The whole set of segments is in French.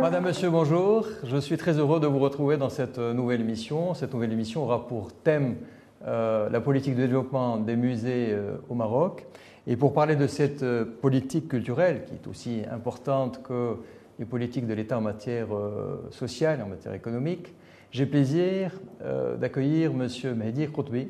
Madame, Monsieur, bonjour. Je suis très heureux de vous retrouver dans cette nouvelle émission. Cette nouvelle émission aura pour thème euh, la politique de développement des musées euh, au Maroc. Et pour parler de cette euh, politique culturelle, qui est aussi importante que les politiques de l'État en matière sociale, en matière économique, j'ai plaisir d'accueillir Monsieur Mehdi Khoutbi,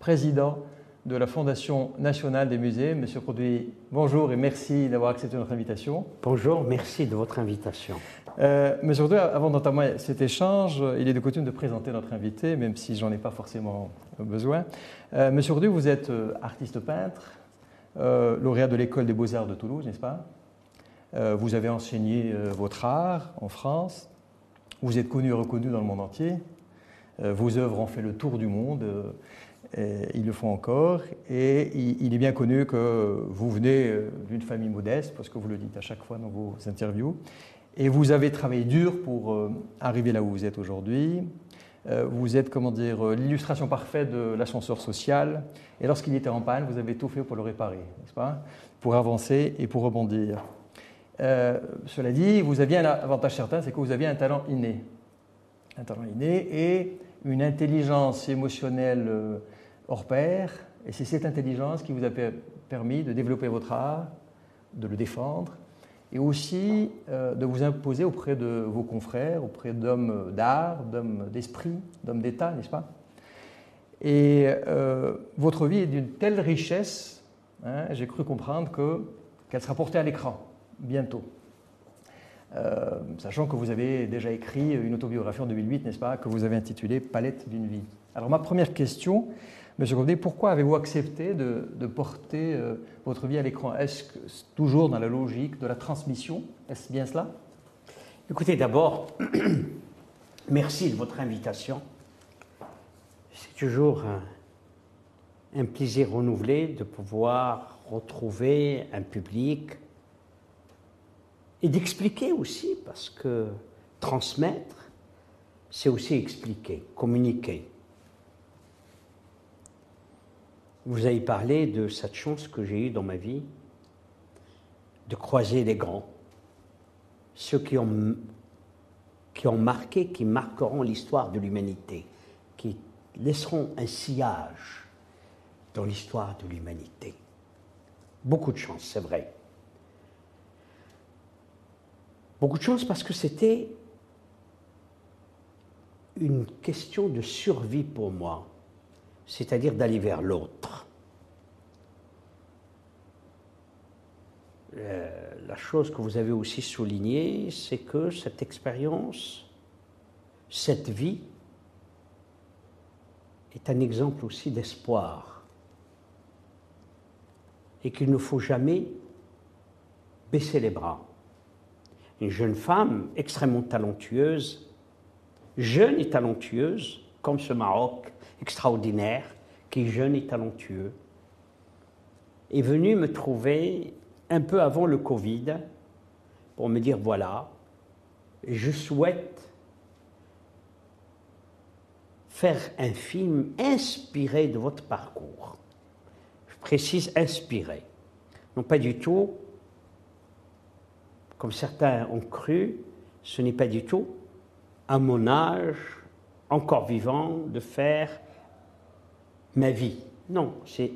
président de la Fondation nationale des musées. Monsieur Produit, bonjour et merci d'avoir accepté notre invitation. Bonjour, merci de votre invitation. Euh, Monsieur Produit, avant d'entamer cet échange, il est de coutume de présenter notre invité, même si j'en ai pas forcément besoin. Euh, Monsieur Produit, vous êtes euh, artiste peintre, euh, lauréat de l'école des beaux-arts de Toulouse, n'est-ce pas? Vous avez enseigné votre art en France. Vous êtes connu et reconnu dans le monde entier. vos œuvres ont fait le tour du monde ils le font encore. Et il, est bien connu que vous venez euh, d'une famille modeste, parce que vous le dites à chaque fois dans vos interviews. Et vous avez travaillé dur pour euh, arriver là où vous êtes aujourd'hui. Euh, vous êtes, comment dire, l'illustration parfaite de l'ascenseur social. Et lorsqu'il était en panne, vous avez tout fait pour le réparer, n'est-ce pas? Pour avancer et pour rebondir. cela dit, vous aviez un avantage certain, c'est que vous aviez un talent inné. Un talent inné et une intelligence émotionnelle hors pair, et c'est cette intelligence qui vous a permis de développer votre art, de le défendre, et aussi euh, de vous imposer auprès de vos confrères, auprès d'hommes d'art, d'hommes d'esprit, d'hommes d'État, n'est-ce pas? Et euh, votre vie est d'une telle richesse, hein, j'ai cru comprendre qu'elle sera portée à l'écran bientôt. Euh, sachant que vous avez déjà écrit une autobiographie en 2008, n'est-ce pas, que vous avez intitulée Palette d'une vie. Alors ma première question, Monsieur Gondé, pourquoi avez-vous accepté de, porter euh, votre vie à l'écran? Est-ce que toujours dans la logique de la transmission? Est-ce bien cela? Écoutez, d'abord, merci de votre invitation. C'est toujours un, plaisir renouvelé de pouvoir retrouver un public et d'expliquer aussi, parce que transmettre, c'est aussi expliquer, communiquer. Vous avez parlé de cette chance que j'ai eue dans ma vie de croiser les grands, ceux qui ont, marqué, qui marqueront l'histoire de l'humanité, qui laisseront un sillage dans l'histoire de l'humanité. Beaucoup de chance, c'est vrai. Beaucoup de chance parce que c'était une question de survie pour moi c'est-à-dire d'aller vers l'autre. Euh, la chose que vous avez aussi soulignée, c'est que cette expérience, cette vie, est un exemple aussi d'espoir et qu'il ne faut jamais baisser les bras. Une jeune femme extrêmement talentueuse, jeune et talentueuse, comme ce Maroc extraordinaire, qui est jeune et talentueux, est venu me trouver un peu avant le Covid pour me dire voilà, je souhaite faire un film inspiré de votre parcours. Je précise inspiré. Non pas du tout, comme certains ont cru, ce n'est pas du tout à mon âge, encore vivant, de faire ma vie. Non, c'est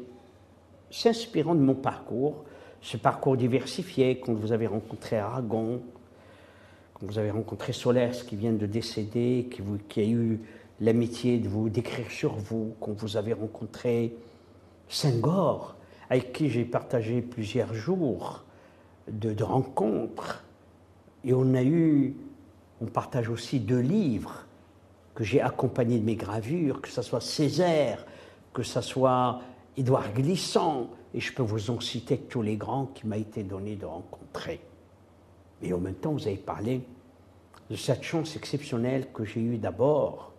s'inspirant de mon parcours, ce parcours diversifié, quand vous avez rencontré Aragon, quand vous avez rencontré Solers qui vient de décéder, qui, a eu l'amitié de vous décrire sur vous, quand vous avez rencontré Senghor, avec qui j'ai partagé plusieurs jours de, rencontres, et on a eu, on partage aussi deux livres que j'ai accompagnés de mes gravures, que ce soit Césaire, que ce soit Édouard Glissant, et je peux vous en citer tous les grands qui m'a été donné de rencontrer. Mais en même temps, vous avez parlé de cette chance exceptionnelle que j'ai eue d'abord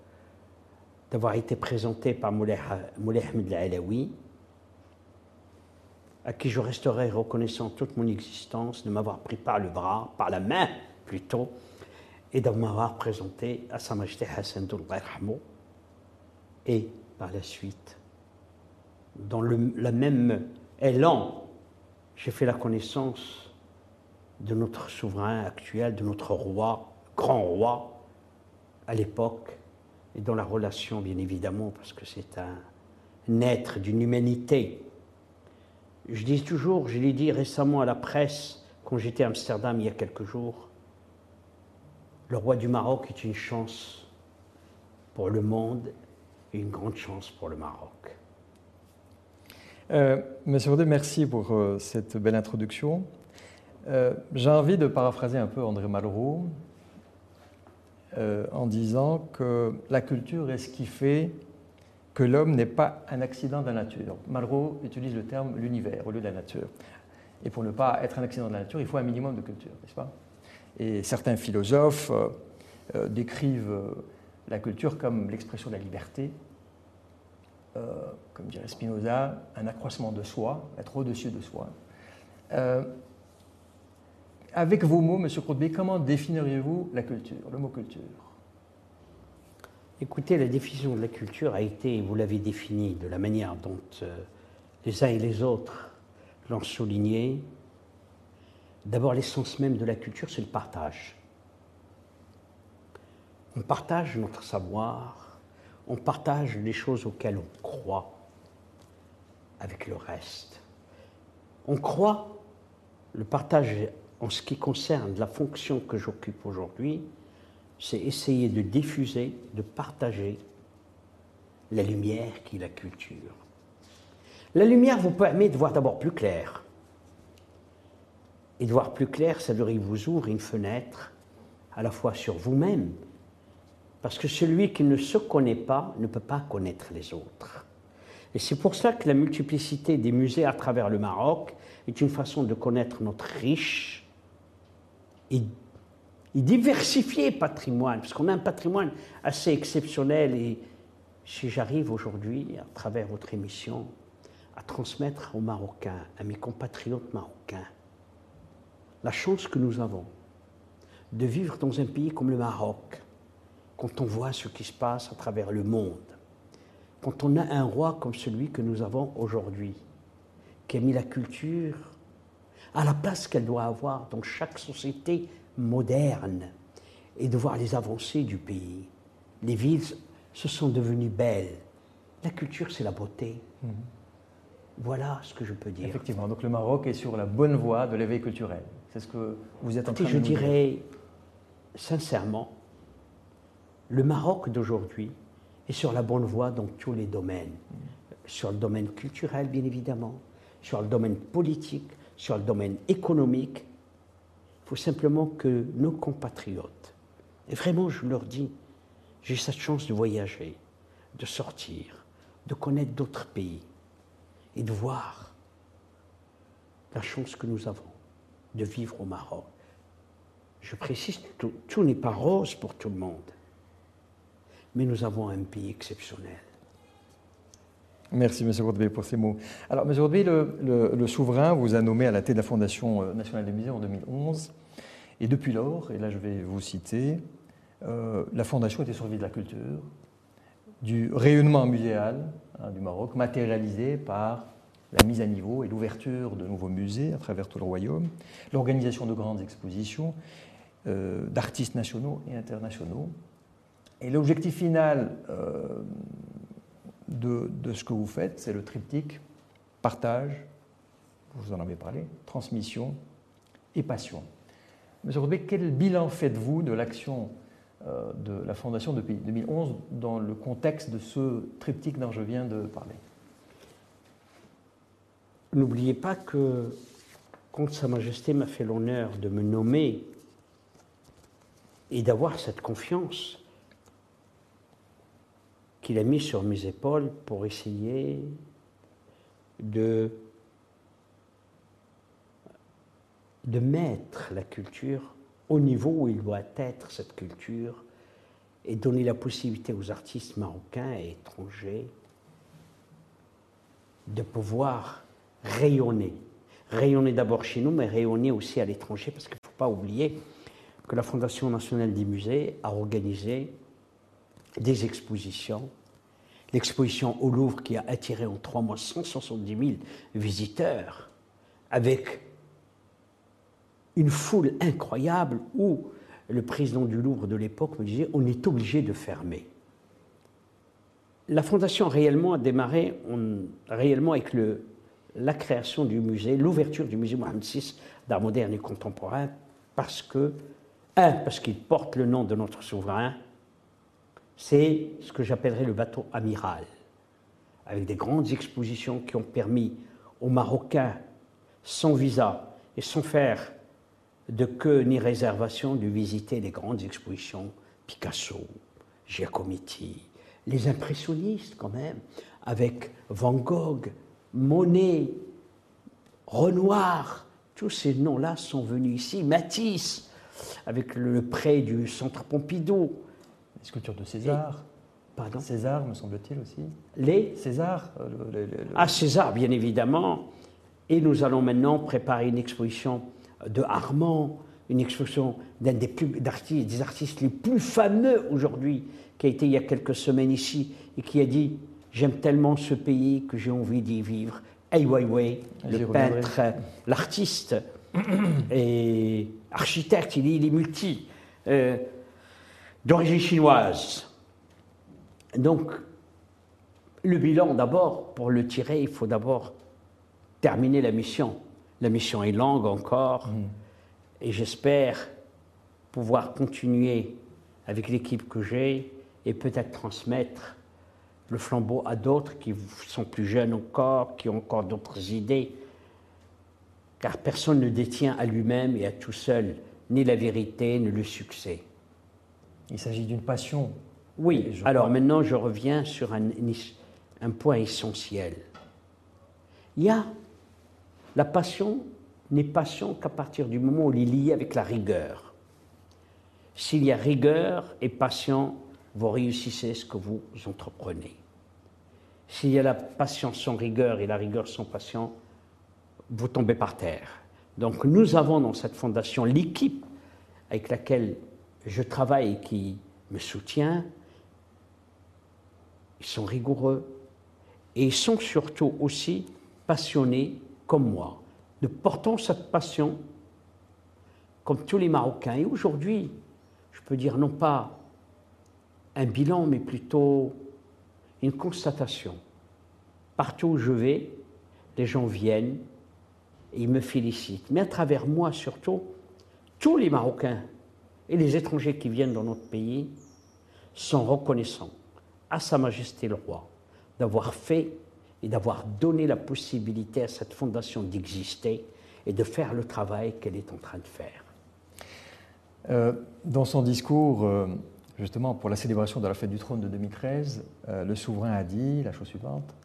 d'avoir été présenté par Moulay Ahmed Alaoui, à qui je resterai reconnaissant toute mon existence de m'avoir pris par le bras, par la main plutôt, et de m'avoir présenté à Sa Majesté Hassan et par la suite dans le, même élan, j'ai fait la connaissance de notre souverain actuel, de notre roi, grand roi à l'époque, et dans la relation, bien évidemment, parce que c'est un être d'une humanité. Je dis toujours, je l'ai dit récemment à la presse, quand j'étais à Amsterdam il y a quelques jours, le roi du Maroc est une chance pour le monde et une grande chance pour le Maroc. Euh, Monsieur Audet, merci pour euh, cette belle introduction. Euh, j'ai envie de paraphraser un peu André Malraux en disant que la culture est ce qui fait que l'homme n'est pas un accident de la nature. Malraux utilise le terme l'univers au lieu de la nature. Et pour ne pas être un accident de la nature, il faut un minimum de culture, n'est-ce pas? Et certains philosophes décrivent la culture comme l'expression de la liberté, comme dirait Spinoza, un accroissement de soi, être au-dessus de soi. Euh, avec vos mots, M. Courtbé, comment définiriez-vous la culture, le mot culture? Écoutez, la définition de la culture a été, vous l'avez définie de la manière dont euh, les uns et les autres l'ont souligné. D'abord, l'essence même de la culture, c'est le partage. On partage notre savoir, on partage les choses auxquelles on croit avec le reste. On croit, le partage en ce qui concerne la fonction que j'occupe aujourd'hui, c'est essayer de diffuser, de partager la lumière qui est la culture. La lumière vous permet de voir d'abord plus clair. Et de voir plus clair, ça veut vous ouvre une fenêtre à la fois sur vous-même, parce que celui qui ne se connaît pas ne peut pas connaître les autres. Et c'est pour cela que la multiplicité des musées à travers le Maroc est une façon de connaître notre riche et, diversifié patrimoine, parce qu'on a un patrimoine assez exceptionnel. Et si j'arrive aujourd'hui, à travers votre émission, à transmettre aux Marocains, à mes compatriotes marocains, la chance que nous avons de vivre dans un pays comme le Maroc, quand on voit ce qui se passe à travers le monde, quand on a un roi comme celui que nous avons aujourd'hui, qui a mis la culture à la place qu'elle doit avoir dans chaque société moderne, et de voir les avancées du pays. Les villes se sont devenues belles. La culture, c'est la beauté. Mhm. Voilà ce que je peux dire. Effectivement, donc le Maroc est sur la bonne voie de l'éveil culturel. C'est ce que vous êtes en train de dire. Je dirais sincèrement, le Maroc d'aujourd'hui est sur la bonne voie dans tous les domaines. Sur le domaine culturel, bien évidemment, sur le domaine politique, sur le domaine économique. Il faut simplement que nos compatriotes, et vraiment je leur dis, j'ai cette chance de voyager, de sortir, de connaître d'autres pays et de voir la chance que nous avons de vivre au Maroc. Je précise, tout, tout n'est pas rose pour tout le monde mais nous avons un pays exceptionnel. Merci, M. Rodbey, pour ces mots. Alors, M. Rodbey, le, souverain vous a nommé à la tête de la Fondation euh, nationale des musées en 2011. Et depuis lors, et là je vais vous citer, euh, la Fondation était survie de la culture, du rayonnement muséal hein, du Maroc, matérialisé par la mise à niveau et l'ouverture de nouveaux musées à travers tout le royaume, l'organisation de grandes expositions euh, d'artistes nationaux et internationaux, et l'objectif final euh, de, ce que vous faites, c'est le triptyque partage, vous en avez parlé, transmission et passion. Monsieur Rodbé, quel bilan faites-vous de l'action euh, de la Fondation depuis 2011 dans le contexte de ce triptyque dont je viens de parler? N'oubliez pas que quand Sa Majesté m'a fait l'honneur de me nommer et d'avoir cette confiance, qu'il a mis sur mes épaules pour essayer de mettre la culture au niveau où il doit être, cette culture, et donner la possibilité aux artistes marocains et étrangers de pouvoir rayonner. Rayonner d'abord chez nous, mais rayonner aussi à l'étranger, parce qu'il ne faut pas oublier que la Fondation nationale des musées a organisé des expositions. L'exposition au Louvre qui a attiré en trois mois 170 000 visiteurs, avec une foule incroyable où le président du Louvre de l'époque me disait on est obligé de fermer. La fondation réellement a démarré avec le, la création du musée, l'ouverture du musée Mohamed VI d'art moderne et contemporain, parce que, un, parce qu'il porte le nom de notre souverain, c'est ce que j'appellerais le bateau amiral, avec des grandes expositions qui ont permis aux Marocains, sans visa et sans faire de queue ni réservation, de visiter les grandes expositions Picasso, Giacometti, les impressionnistes quand même, avec Van Gogh, Monet, Renoir, tous ces noms-là sont venus ici. Matisse, avec le prêt du Centre Pompidou. Les sculptures de César. pardon? César, me semble-t-il aussi. Les? César. Euh, ah, César, bien évidemment. Et nous allons maintenant préparer une exposition de Armand, une exposition d'un des, des artistes les plus fameux aujourd'hui, qui a été il y a quelques semaines ici et qui a dit J'aime tellement ce pays que j'ai envie d'y vivre. Ai Weiwei, le peintre, l'artiste et architecte, il est, multi, euh, d'origine chinoise. Donc, le bilan, d'abord, pour le tirer, il faut d'abord terminer la mission. La mission est longue encore, mm. et j'espère pouvoir continuer avec l'équipe que j'ai et peut-être transmettre le flambeau à d'autres qui sont plus jeunes encore, qui ont encore d'autres idées, car personne ne détient à lui-même et à tout seul ni la vérité ni le succès. Il s'agit d'une passion. Oui, alors maintenant je reviens sur un, un point essentiel. Il y a la passion n'est passion qu'à partir du moment où elle est liée avec la rigueur. S'il y a rigueur et passion, vous réussissez ce que vous entreprenez. S'il y a la passion sans rigueur et la rigueur sans passion, vous tombez par terre. Donc nous avons dans cette fondation l'équipe avec laquelle je travaille et qui me soutient. Ils sont rigoureux et ils sont surtout aussi passionnés comme moi. Nous portons cette passion comme tous les Marocains. Et aujourd'hui, je peux dire non pas un bilan, mais plutôt une constatation. Partout où je vais, les gens viennent et ils me félicitent. Mais à travers moi surtout, tous les Marocains et les étrangers qui viennent dans notre pays sont reconnaissants à Sa Majesté le Roi d'avoir fait et d'avoir donné la possibilité à cette fondation d'exister et de faire le travail qu'elle est en train de faire. Euh, dans son discours, euh, justement pour la célébration de la fête du trône de 2013, euh, le souverain a dit la chose suivante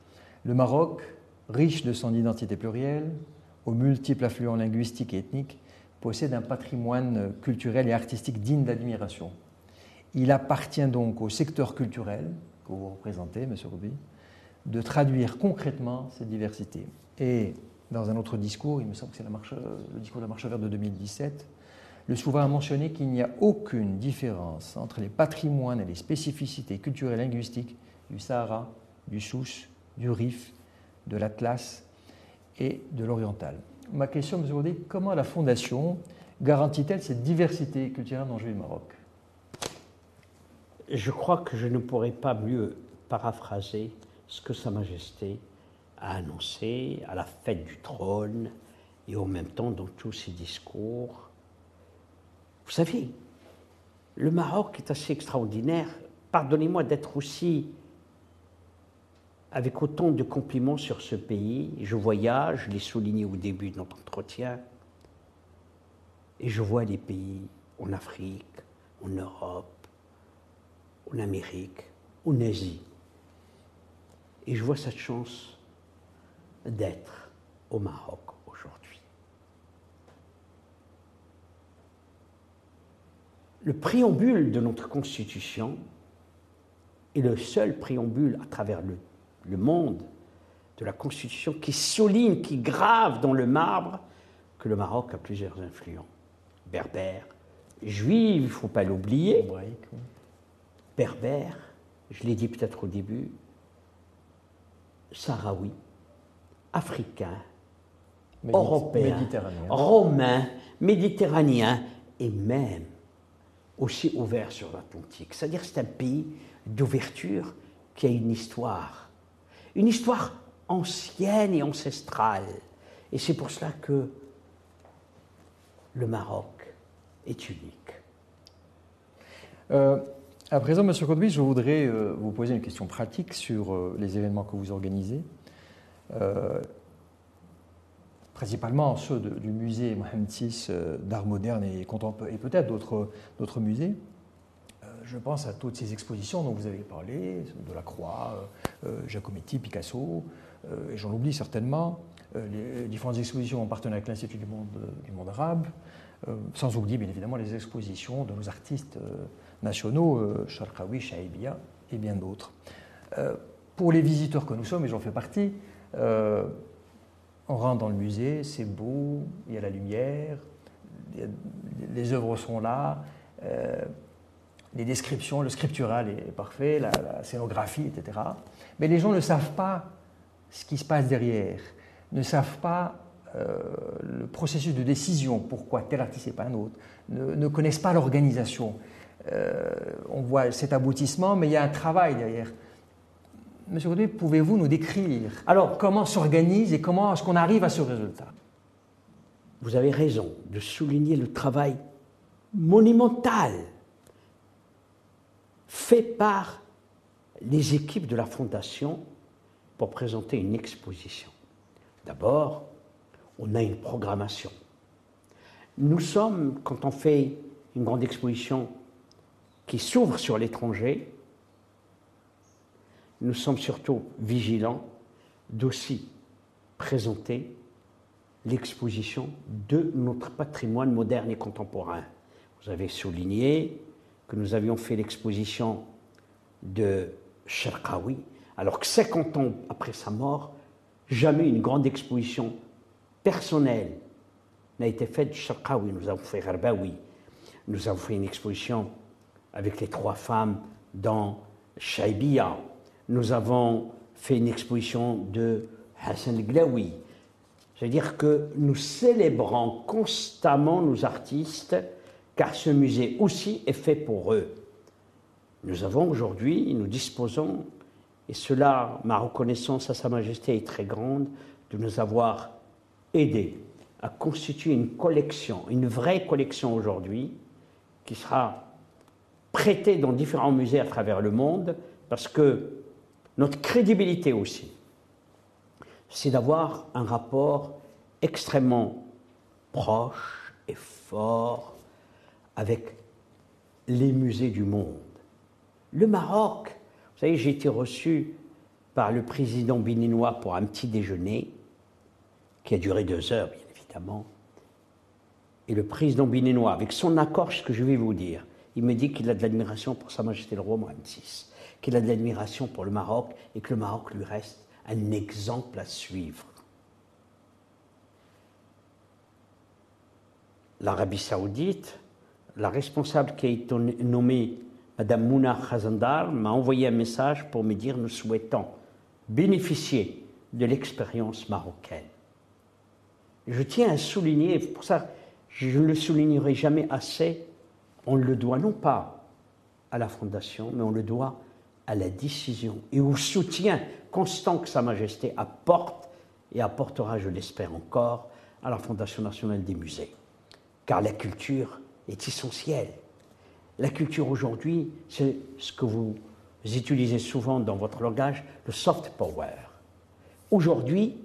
Le Maroc, riche de son identité plurielle, aux multiples affluents linguistiques et ethniques, possède un patrimoine culturel et artistique digne d'admiration. Il appartient donc au secteur culturel que vous représentez, M. Roubi, de traduire concrètement cette diversité. Et dans un autre discours, il me semble que c'est le discours de la marche verte de 2017, le souverain a mentionné qu'il n'y a aucune différence entre les patrimoines et les spécificités culturelles et linguistiques du Sahara, du Sousse, du Rif, de l'Atlas et de l'Oriental. Ma question, M. Gourdet, comment la Fondation garantit-elle cette diversité culturelle dans le Maroc? Je crois que je ne pourrais pas mieux paraphraser ce que Sa Majesté a annoncé à la fête du trône et en même temps dans tous ses discours vous savez, le Maroc est assez extraordinaire. Pardonnez-moi d'être aussi avec autant de compliments sur ce pays. Je voyage, je l'ai souligné au début de notre entretien, et je vois les pays en Afrique, en Europe, en Amérique, en Asie. Et je vois cette chance d'être au Maroc. Le préambule de notre Constitution est le seul préambule à travers le, monde de la Constitution qui souligne, qui grave dans le marbre que le Maroc a plusieurs influents. Berbères, juifs, il ne faut pas l'oublier. Berbères, je l'ai dit peut-être au début, sahraouis, africains, européens, romains, méditerranéen et même aussi ouvert sur l'Atlantique. C'est-à-dire c'est un pays d'ouverture qui a une histoire, une histoire ancienne et ancestrale. Et c'est pour cela que le Maroc est unique. Euh, à présent, M. Codby, je voudrais euh, vous poser une question pratique sur euh, les événements que vous organisez. Principalement ceux du musée Mohamed VI d'art moderne et contemporain, et peut-être d'autres musées. je pense à toutes ces expositions dont vous avez parlé, de la Croix, Giacometti, Picasso, et j'en oublie certainement, les différentes expositions en partenariat avec l'Institut du monde, du monde arabe, sans oublier bien évidemment les expositions de nos artistes nationaux, euh, Sharqawi, Shaibia et bien d'autres. Euh, pour les visiteurs que nous sommes, et j'en fais partie, euh, on rentre dans le musée, c'est beau, il y a la lumière, les œuvres sont là, les descriptions, le scriptural est parfait, la, scénographie, etc. Mais les gens ne savent pas ce qui se passe derrière, ne savent pas le processus de décision, pourquoi tel artiste et pas un autre, ne connaissent pas l'organisation. Euh, on voit cet aboutissement, mais il y a un travail derrière. Monsieur Godé, pouvez-vous nous décrire alors comment s'organise et comment est-ce qu'on arrive à ce résultat? Vous avez raison de souligner le travail monumental fait par les équipes de la Fondation pour présenter une exposition. D'abord, on a une programmation. Nous sommes, quand on fait une grande exposition qui s'ouvre sur l'étranger, nous sommes surtout vigilants d'aussi présenter l'exposition de notre patrimoine moderne et contemporain. Vous avez souligné que nous avions fait l'exposition de Sharqawi, alors que 50 ans après sa mort, jamais une grande exposition personnelle n'a été faite de Sharqawi. Nous avons fait nous avons fait une exposition avec les trois femmes dans Shaibia. Nous avons fait une exposition de Hassan Glaoui. C'est-à-dire que nous célébrons constamment nos artistes, car ce musée aussi est fait pour eux. Nous avons aujourd'hui, nous disposons, et cela, ma reconnaissance à Sa Majesté est très grande, de nous avoir aidés à constituer une collection, une vraie collection aujourd'hui, qui sera prêté dans différents musées à travers le monde, parce que notre crédibilité aussi, c'est d'avoir un rapport extrêmement proche et fort avec les musées du monde. Le Maroc, vous savez, j'ai été reçu par le président béninois pour un petit déjeuner qui a duré deux heures, bien évidemment. Et le président béninois, avec son accord, ce que je vais vous dire, il me dit qu'il a de l'admiration pour Sa Majesté le Roi Mohamed VI, qu'il a de l'admiration pour le Maroc et que le Maroc lui reste un exemple à suivre. L'Arabie Saoudite, la responsable qui a été nommée Madame Mouna Khazandar m'a envoyé un message pour me dire nous souhaitons bénéficier de l'expérience marocaine. Je tiens à souligner, pour ça je ne le soulignerai jamais assez, on le doit non pas à la Fondation, mais on le doit à la décision et au soutien constant que Sa Majesté apporte et apportera, je l'espère encore, à la Fondation nationale des musées. Car la culture est essentielle. La culture aujourd'hui, c'est ce que vous utilisez souvent dans votre langage, le soft power. Aujourd'hui,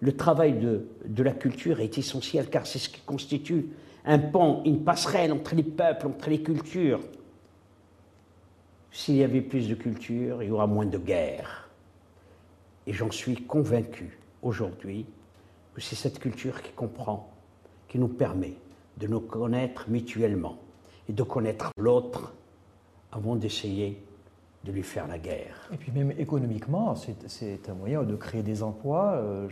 le travail de, la culture est essentiel car c'est ce qui constitue un pont, une passerelle entre les peuples, entre les cultures. S'il y avait plus de culture, il y aura moins de guerre. Et j'en suis convaincu aujourd'hui que c'est cette culture qui comprend, qui nous permet de nous connaître mutuellement et de connaître l'autre avant d'essayer de lui faire la guerre. Et puis même économiquement, c'est un moyen de créer des emplois. Euh,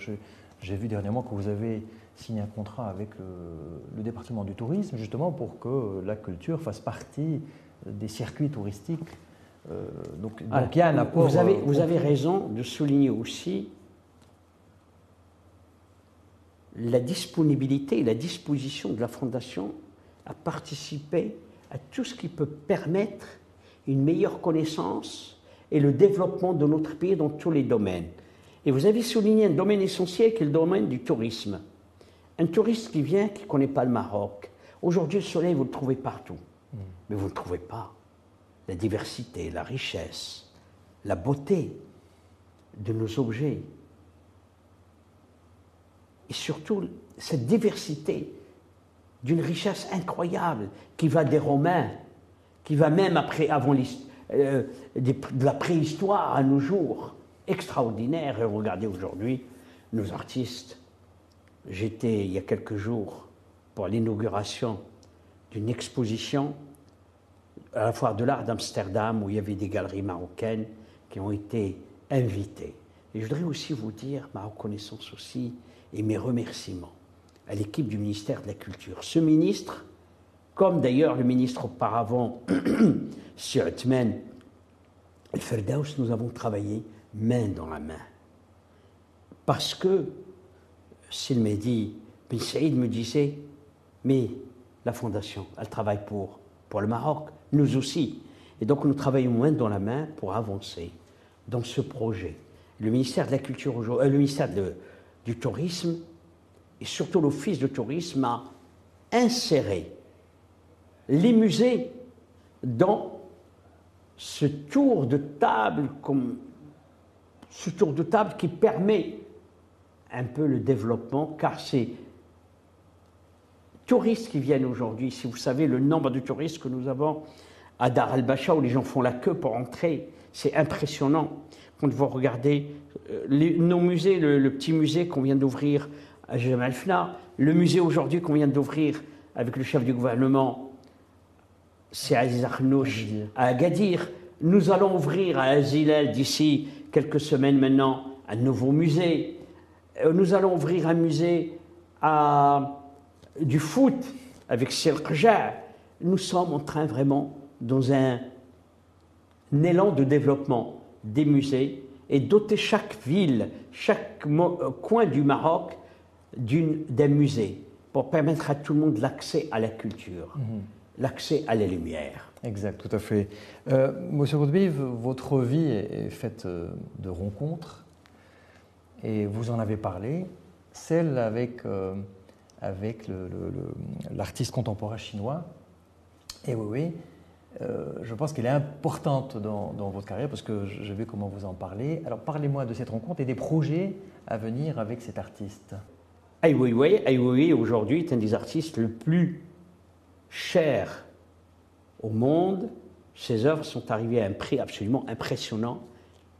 j'ai vu dernièrement que vous avez signer un contrat avec le, département du tourisme, justement pour que la culture fasse partie des circuits touristiques. Euh, donc, il y a un apport. Vous avez, euh, vous avez raison de souligner aussi la disponibilité et la disposition de la Fondation à participer à tout ce qui peut permettre une meilleure connaissance et le développement de notre pays dans tous les domaines. Et vous avez souligné un domaine essentiel qui est le domaine du tourisme. Un touriste qui vient, qui ne connaît pas le Maroc, aujourd'hui le soleil, vous le trouvez partout. Mm. Mais vous ne le trouvez pas. La diversité, la richesse, la beauté de nos objets. Et surtout, cette diversité d'une richesse incroyable qui va des Romains, qui va même avant euh, de la préhistoire à nos jours, extraordinaire. Et regardez aujourd'hui nos artistes. J'étais il y a quelques jours pour l'inauguration d'une exposition à la foire de l'art d'Amsterdam où il y avait des galeries marocaines qui ont été invitées. Et je voudrais aussi vous dire ma reconnaissance aussi et mes remerciements à l'équipe du ministère de la Culture. Ce ministre, comme d'ailleurs le ministre auparavant, Sir Othman El-Ferdaus, nous avons travaillé main dans la main. Parce que, s'il m'a dit, Ben Saïd me disait, mais la Fondation, elle travaille pour, pour le Maroc, nous aussi. Et donc nous travaillons main dans la main pour avancer dans ce projet. Le ministère de la Culture, euh, le ministère du Tourisme et surtout l'Office de tourisme a inséré les musées dans ce tour de table, ce tour de table qui permet un peu le développement, car ces touristes qui viennent aujourd'hui, si vous savez le nombre de touristes que nous avons à Dar al-Bacha, où les gens font la queue pour entrer, c'est impressionnant. Quand vous regardez euh, nos musées, le, petit musée qu'on vient d'ouvrir à Jamal Fna, le musée aujourd'hui qu'on vient d'ouvrir avec le chef du gouvernement c'est Aziz Arnouch à Agadir. Nous allons ouvrir à Azilal d'ici quelques semaines maintenant un nouveau musée. Euh, nous allons ouvrir un musée à, du foot avec Sirkja. Nous sommes en train vraiment dans un, un élan de développement des musées et doter chaque ville, chaque coin du Maroc d'un musée pour permettre à tout le monde l'accès à la culture. Mhm l'accès à la lumière. Exact, tout à fait. Euh, Monsieur Roudbiv, votre vie est faite euh, de rencontres, et vous en avez parlé, celle avec, euh, avec l'artiste contemporain chinois. Et oui, oui, euh, je pense qu'elle est importante dans, votre carrière parce que je vais comment vous en parler. Alors parlez-moi de cette rencontre et des projets à venir avec cet artiste. Ai Weiwei, Ai Weiwei aujourd'hui est un des artistes le plus cher au monde. Ses œuvres sont arrivées à un prix absolument impressionnant.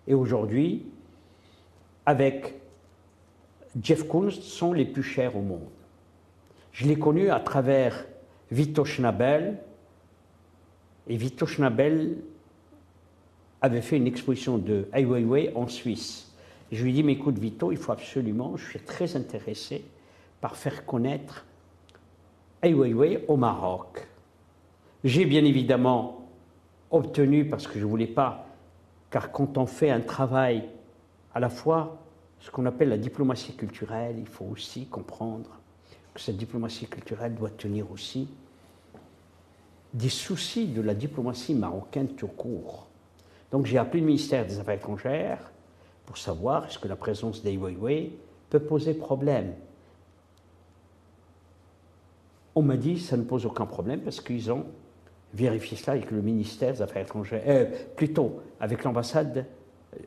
Et aujourd'hui, avec Jeff Koons, sont les plus chers au monde. Je l'ai connu à travers Vito Schnabel. Et Vito Schnabel avait fait une exposition de Ai Weiwei en Suisse. je lui ai dit, mais écoute Vito, il faut absolument, je suis très intéressé par faire connaître Ai Weiwei au Maroc. J'ai bien évidemment obtenu, parce que je ne voulais pas, car quand on fait un travail à la fois ce qu'on appelle la diplomatie culturelle, il faut aussi comprendre cette diplomatie culturelle doit tenir aussi des soucis de la diplomatie marocaine tout court. Donc j'ai appelé le ministère des Affaires étrangères pour savoir est-ce que la présence d'Ai Weiwei peut poser problème. On m'a dit ça ne pose aucun problème parce qu'ils ont vérifié cela avec le ministère des Affaires étrangères, euh, plutôt avec l'ambassade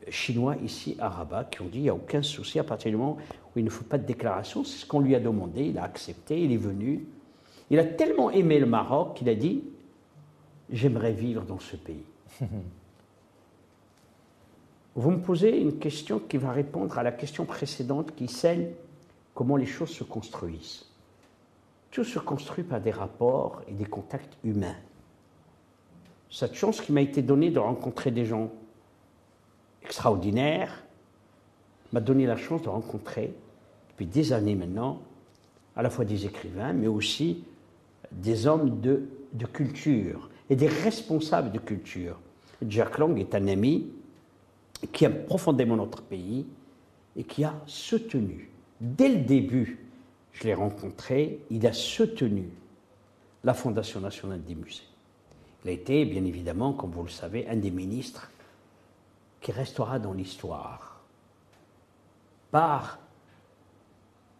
chinoise ici à Rabat, qui ont dit il n'y a aucun souci à partir du moment où il ne faut pas de déclaration. C'est ce qu'on lui a demandé, il a accepté, il est venu. Il a tellement aimé le Maroc qu'il a dit j'aimerais vivre dans ce pays. Vous me posez une question qui va répondre à la question précédente qui scène comment les choses se construisent. Tout se construit par des rapports et des contacts humains. Cette chance qui m'a été donnée de rencontrer des gens extraordinaires m'a donné la chance de rencontrer, depuis des années maintenant, à la fois des écrivains, mais aussi des hommes de, culture et des responsables de culture. Jack Lang est un ami qui aime profondément notre pays et qui a soutenu, dès le début, je l'ai rencontré, il a soutenu la Fondation nationale des musées. Il a été, bien évidemment, comme vous le savez, un des ministres qui restera dans l'histoire par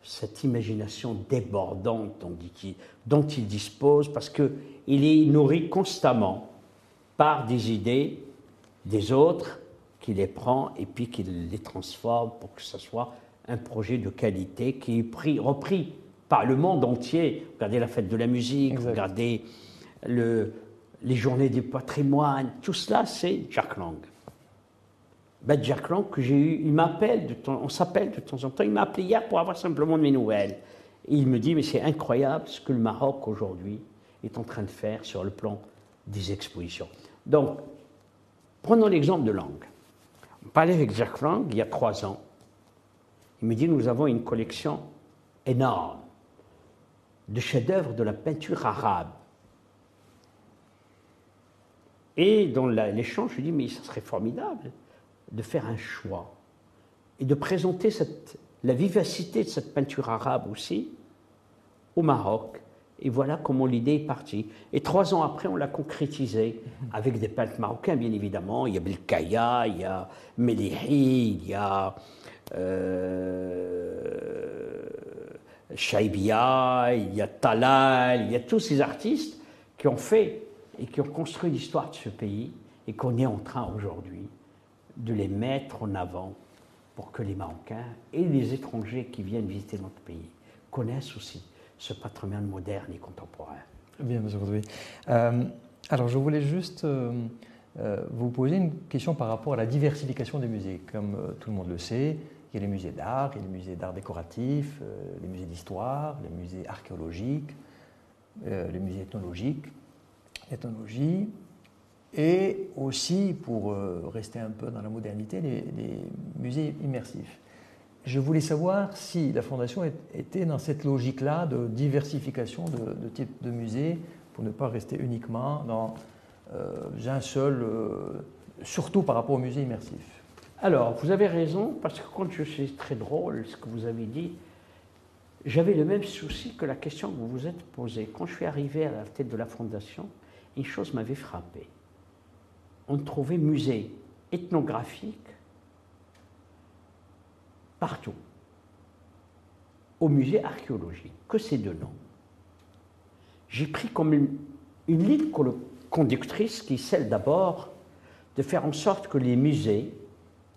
cette imagination débordante dont il, dispose, parce qu'il est nourri constamment par des idées des autres, qui les prend et puis qui les transforme pour que ce soit un projet de qualité qui est pris, repris par le monde entier. Regardez la fête de la musique, regardez le, les journées du patrimoine, tout cela, c'est Jack Lang. Ben Jack Lang, que j'ai eu, il m'appelle, de temps, on s'appelle de temps en temps, il m'a appelé hier pour avoir simplement de mes nouvelles. Et il me dit, mais c'est incroyable ce que le Maroc aujourd'hui est en train de faire sur le plan des expositions. Donc, prenons l'exemple de Lang. On parlait avec Jack Lang il y a trois ans. Il me dit, nous avons une collection énorme de chefs-d'œuvre de la peinture arabe. Et dans l'échange, je lui dis, mais ça serait formidable de faire un choix et de présenter la vivacité de cette peinture arabe aussi au Maroc. Et voilà comment l'idée est partie. Et trois ans après, on l'a concrétisé avec des peintres marocains, bien évidemment. Il y a Belkaya, il y a Melihi, il y a euh, il y a Talal, il y a tous ces artistes qui ont fait et qui ont construit l'histoire de ce pays et qu'on est en train aujourd'hui de les mettre en avant pour que les Marocains et les étrangers qui viennent visiter notre pays connaissent aussi ce patrimoine moderne et contemporain. Bien, monsieur Rousseau. Euh, alors, je voulais juste euh, euh, vous poser une question par rapport à la diversification des musées. Comme tout le monde le sait, il y a les musées d'art, il y a les musées d'art décoratif, les musées d'histoire, les musées archéologiques, les musées ethnologiques, ethnologie, et aussi, pour euh, rester un peu dans la modernité, les, musées immersifs. Je voulais savoir si la Fondation était dans cette logique-là de diversification de, types de musées pour ne pas rester uniquement dans euh, un seul, euh, surtout par rapport aux musées immersifs. Alors, vous avez raison, parce que quand je suis très drôle, ce que vous avez dit, j'avais le même souci que la question que vous vous êtes posée. Quand je suis arrivé à la tête de la Fondation, une chose m'avait frappé on trouvait musées ethnographiques partout. Au musée archéologique, que ces deux noms. J'ai pris comme une, ligne conductrice qui est celle d'abord de faire en sorte que les musées,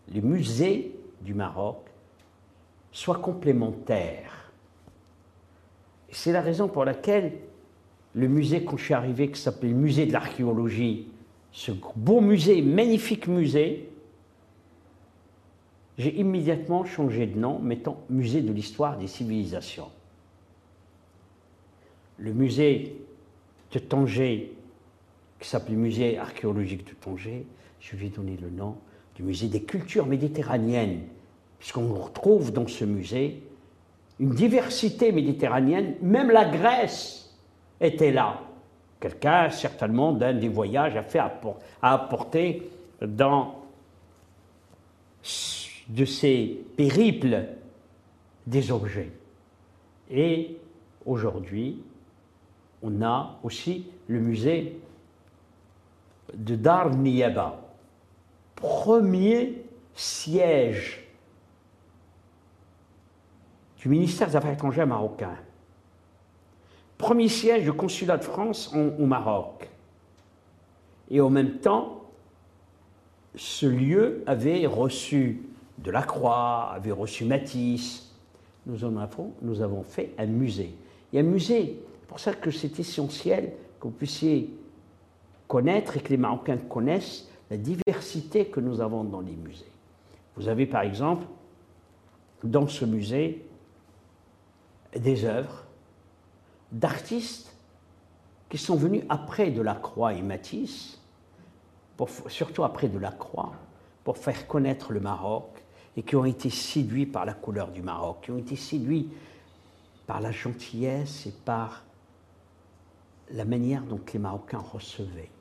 les musées du Maroc, soient complémentaires. C'est la raison pour laquelle le musée, quand je suis arrivé, qui s'appelait le musée de l'archéologie, ce beau musée, magnifique musée, j'ai immédiatement changé de nom, mettant Musée de l'histoire des civilisations. Le musée de Tanger, qui s'appelait Musée archéologique de Tanger, je lui ai donné le nom du Musée des cultures méditerranéennes, puisqu'on retrouve dans ce musée une diversité méditerranéenne, même la Grèce était là. Quelqu'un, certainement, d'un des voyages a fait apporter dans de ces périples des objets. Et aujourd'hui, on a aussi le musée de Dar Niyaba, premier siège du ministère des Affaires étrangères marocain premier siège du consulat de France au Maroc. Et en même temps, ce lieu avait reçu Delacroix, avait reçu Matisse. Nous en avons, nous avons fait un musée. Et un musée, c'est pour ça que c'est essentiel que vous puissiez connaître et que les Marocains connaissent la diversité que nous avons dans les musées. Vous avez par exemple dans ce musée des œuvres d'artistes qui sont venus après Delacroix et Matisse, surtout après Delacroix, pour faire connaître le Maroc et qui ont été séduits par la couleur du Maroc, qui ont été séduits par la gentillesse et par la manière dont les Marocains recevaient,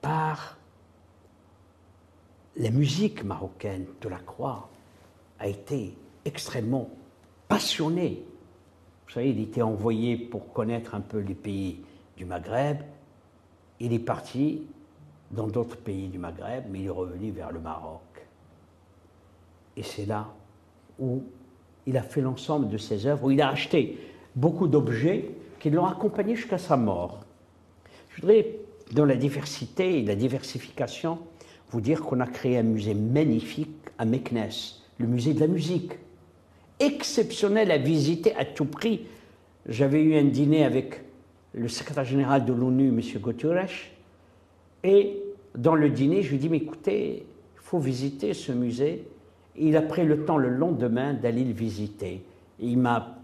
par la musique marocaine de la Croix a été extrêmement passionné. Vous savez, il était envoyé pour connaître un peu les pays du Maghreb. Il est parti dans d'autres pays du Maghreb, mais il est revenu vers le Maroc. Et c'est là où il a fait l'ensemble de ses œuvres, où il a acheté beaucoup d'objets qui l'ont accompagné jusqu'à sa mort. Je voudrais, dans la diversité et la diversification, vous dire qu'on a créé un musée magnifique à Meknes, le musée de la musique. Exceptionnel à visiter à tout prix. J'avais eu un dîner avec le secrétaire général de l'ONU, M. Guterres, et dans le dîner, je lui ai dit, mais écoutez, il faut visiter ce musée. il a pris le temps le lendemain d'aller le visiter. il, m'a,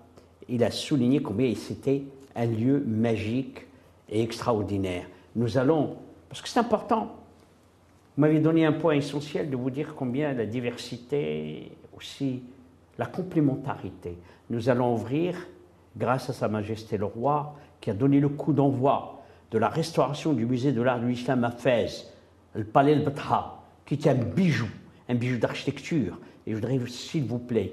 il a souligné combien c'était un lieu magique et extraordinaire. Nous allons, parce que c'est important, vous m'avez donné un point essentiel de vous dire combien la diversité, aussi la complémentarité. Nous allons ouvrir, grâce à Sa Majesté le Roi, qui a donné le coup d'envoi de la restauration du musée de l'art de l'islam à Fès, le palais al-Batha, qui est un bijou, un bijou d'architecture. Et je voudrais, s'il vous plaît,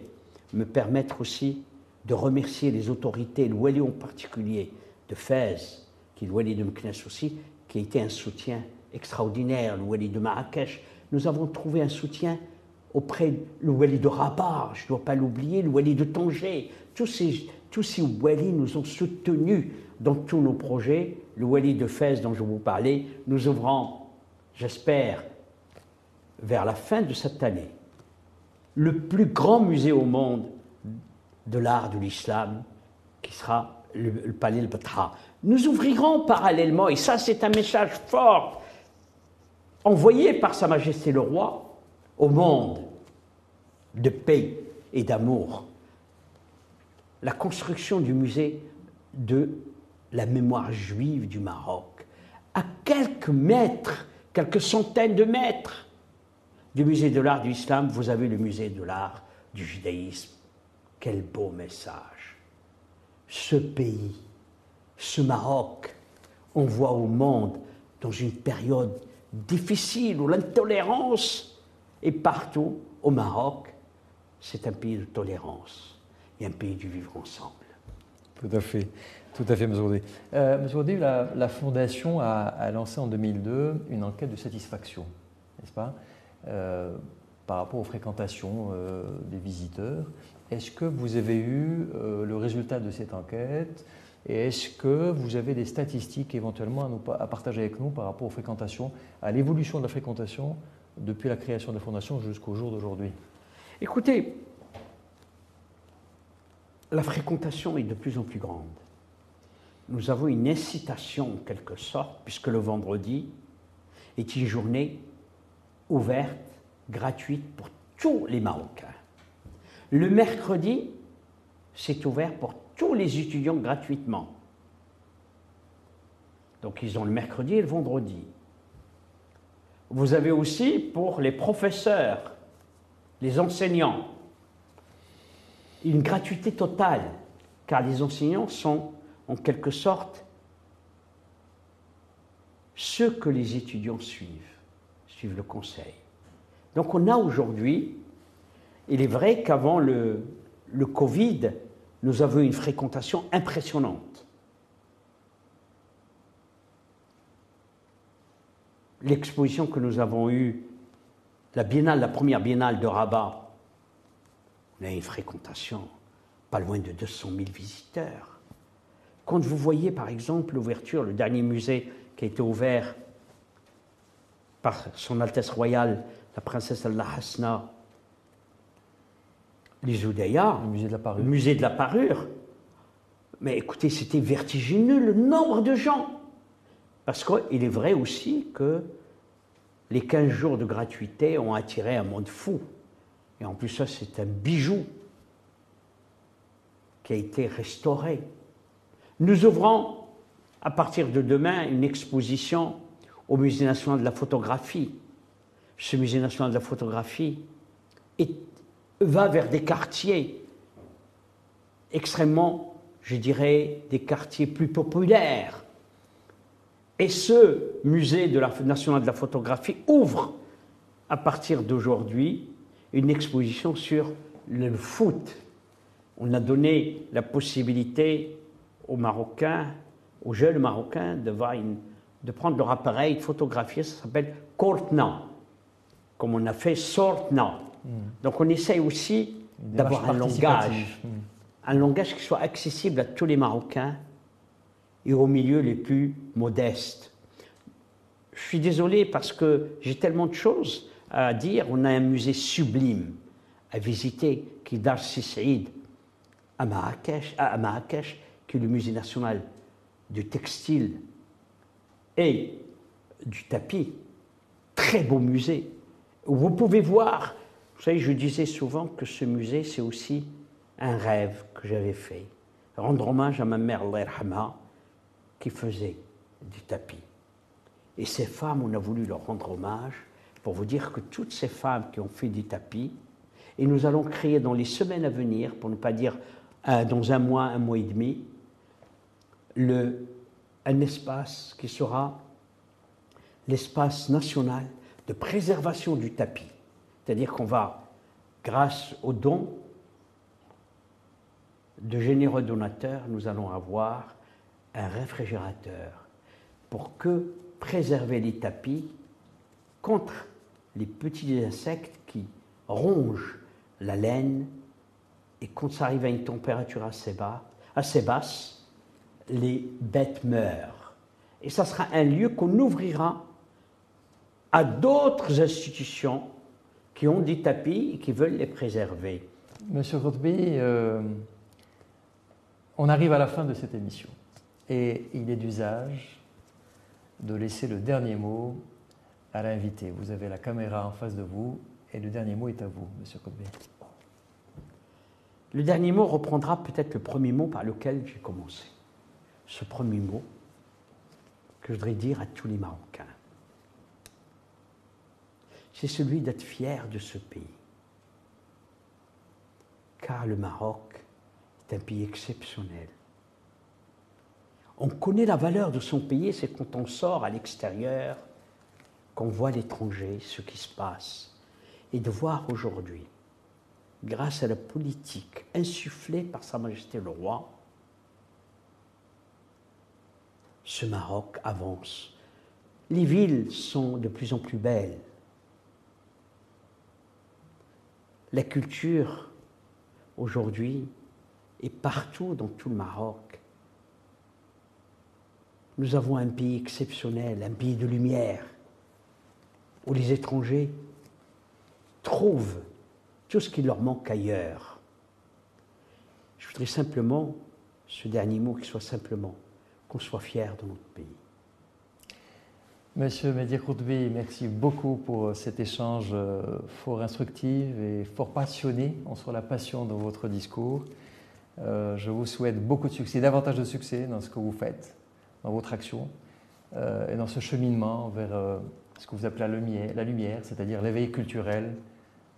me permettre aussi de remercier les autorités, le en particulier, de Fès, qui est le de Meknes aussi, qui a été un soutien extraordinaire, le Wali de Marrakech. Nous avons trouvé un soutien auprès du Wali de Rabat, je ne dois pas l'oublier, le Wali de Tanger. Tous ces, tous ces Wali nous ont soutenus dans tous nos projets. Le Wali de Fès dont je vous parlais, nous ouvrons, j'espère, vers la fin de cette année, le plus grand musée au monde de l'art de l'islam, qui sera le, palais al-Batra. Nous ouvrirons parallèlement, et ça c'est un message fort, envoyé par Sa Majesté le Roi au monde de paix et d'amour, la construction du musée de la mémoire juive du Maroc, à quelques mètres, quelques centaines de mètres du musée de l'art du islam, vous avez le musée de l'art du judaïsme. Quel beau message. Ce pays, ce Maroc, on voit au monde dans une période difficile où l'intolérance est partout. Au Maroc, c'est un pays de tolérance et un pays du vivre ensemble. Tout à fait. Tout à fait, M. Roudé. Euh, la, la, Fondation a, lancé en 2002 une enquête de satisfaction, n'est-ce pas, euh, par rapport aux fréquentations euh, des visiteurs. Est-ce que vous avez eu euh, le résultat de cette enquête et est-ce que vous avez des statistiques éventuellement à, partager avec nous par rapport aux fréquentations, à l'évolution de la fréquentation depuis la création de la Fondation jusqu'au jour d'aujourd'hui Écoutez, la fréquentation est de plus en plus grande nous avons une incitation en quelque sorte, puisque le vendredi est une journée ouverte, gratuite pour tous les Marocains. Le mercredi, c'est ouvert pour tous les étudiants gratuitement. Donc ils ont le mercredi et le vendredi. Vous avez aussi pour les professeurs, les enseignants, une gratuité totale, car les enseignants sont en quelque sorte ce que les étudiants suivent, suivent le conseil. Donc on a aujourd'hui, il est vrai qu'avant le, le Covid, nous avons une fréquentation impressionnante. L'exposition que nous avons eue, la biennale, la première biennale de Rabat, on a une fréquentation pas loin de 200 000 visiteurs. Quand vous voyez par exemple l'ouverture, le dernier musée qui a été ouvert par Son Altesse Royale, la princesse Allah Hasna, les le musée de la parure. Le musée de la parure. Mais écoutez, c'était vertigineux le nombre de gens. Parce qu'il est vrai aussi que les 15 jours de gratuité ont attiré un monde fou. Et en plus, ça, c'est un bijou qui a été restauré. Nous ouvrons à partir de demain une exposition au Musée national de la photographie. Ce Musée national de la photographie va vers des quartiers extrêmement, je dirais, des quartiers plus populaires. Et ce musée de la, national de la photographie ouvre à partir d'aujourd'hui une exposition sur le foot on a donné la possibilité aux Marocains, aux jeunes Marocains, de, voir de prendre leur appareil, de photographier, ça s'appelle Kortna, comme on a fait Sortna. Hmm. Donc on essaye aussi d'avoir un langage, hmm. un langage qui soit accessible à tous les Marocains et aux milieux les plus modestes. Je suis désolé parce que j'ai tellement de choses à dire. On a un musée sublime à visiter qui est Dar Saïd à Marrakech, à Marrakech, qui est le musée national du textile et du tapis. Très beau musée. Vous pouvez voir, vous savez, je disais souvent que ce musée, c'est aussi un rêve que j'avais fait. Rendre hommage à ma mère, Allah qui faisait du tapis. Et ces femmes, on a voulu leur rendre hommage pour vous dire que toutes ces femmes qui ont fait du tapis, et nous allons créer dans les semaines à venir, pour ne pas dire euh, dans un mois, un mois et demi, le, un espace qui sera l'espace national de préservation du tapis. C'est-à-dire qu'on va, grâce aux dons de généreux donateurs, nous allons avoir un réfrigérateur pour que préserver les tapis contre les petits insectes qui rongent la laine et quand ça arrive à une température assez, bas, assez basse, les bêtes meurent. Et ça sera un lieu qu'on ouvrira à d'autres institutions qui ont des tapis et qui veulent les préserver. Monsieur Rotby, euh, on arrive à la fin de cette émission et il est d'usage de laisser le dernier mot à l'invité. Vous avez la caméra en face de vous et le dernier mot est à vous, Monsieur Rotby. Le dernier mot reprendra peut-être le premier mot par lequel j'ai commencé. Ce premier mot que je voudrais dire à tous les Marocains, c'est celui d'être fier de ce pays. Car le Maroc est un pays exceptionnel. On connaît la valeur de son pays, c'est quand on sort à l'extérieur, qu'on voit l'étranger, ce qui se passe. Et de voir aujourd'hui grâce à la politique insufflée par Sa Majesté le Roi, ce Maroc avance. Les villes sont de plus en plus belles. La culture, aujourd'hui, est partout dans tout le Maroc. Nous avons un pays exceptionnel, un pays de lumière, où les étrangers trouvent tout ce qui leur manque ailleurs. Je voudrais simplement, ce dernier mot, qui soit simplement qu'on soit fier de notre pays. Monsieur Medir merci beaucoup pour cet échange euh, fort instructif et fort passionné. On sent la passion dans votre discours. Euh, je vous souhaite beaucoup de succès, davantage de succès dans ce que vous faites, dans votre action euh, et dans ce cheminement vers ce que vous appelez la lumière, la lumière c'est-à-dire l'éveil culturel,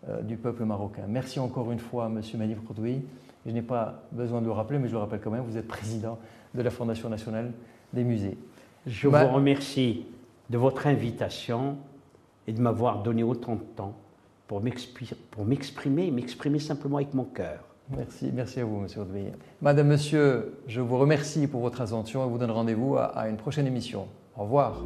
euh, du peuple marocain. Merci encore une fois, Monsieur Manif Khoudoui. Je n'ai pas besoin de le rappeler, mais je le rappelle quand même, vous êtes président de la Fondation nationale des musées. Je vous remercie de votre invitation et de m'avoir donné autant de temps pour m'exprimer, m'exprimer simplement avec mon cœur. Merci, merci à vous, Monsieur Khoudoui. Madame, Monsieur, je vous remercie pour votre attention et vous donne rendez-vous à une prochaine émission. Au revoir.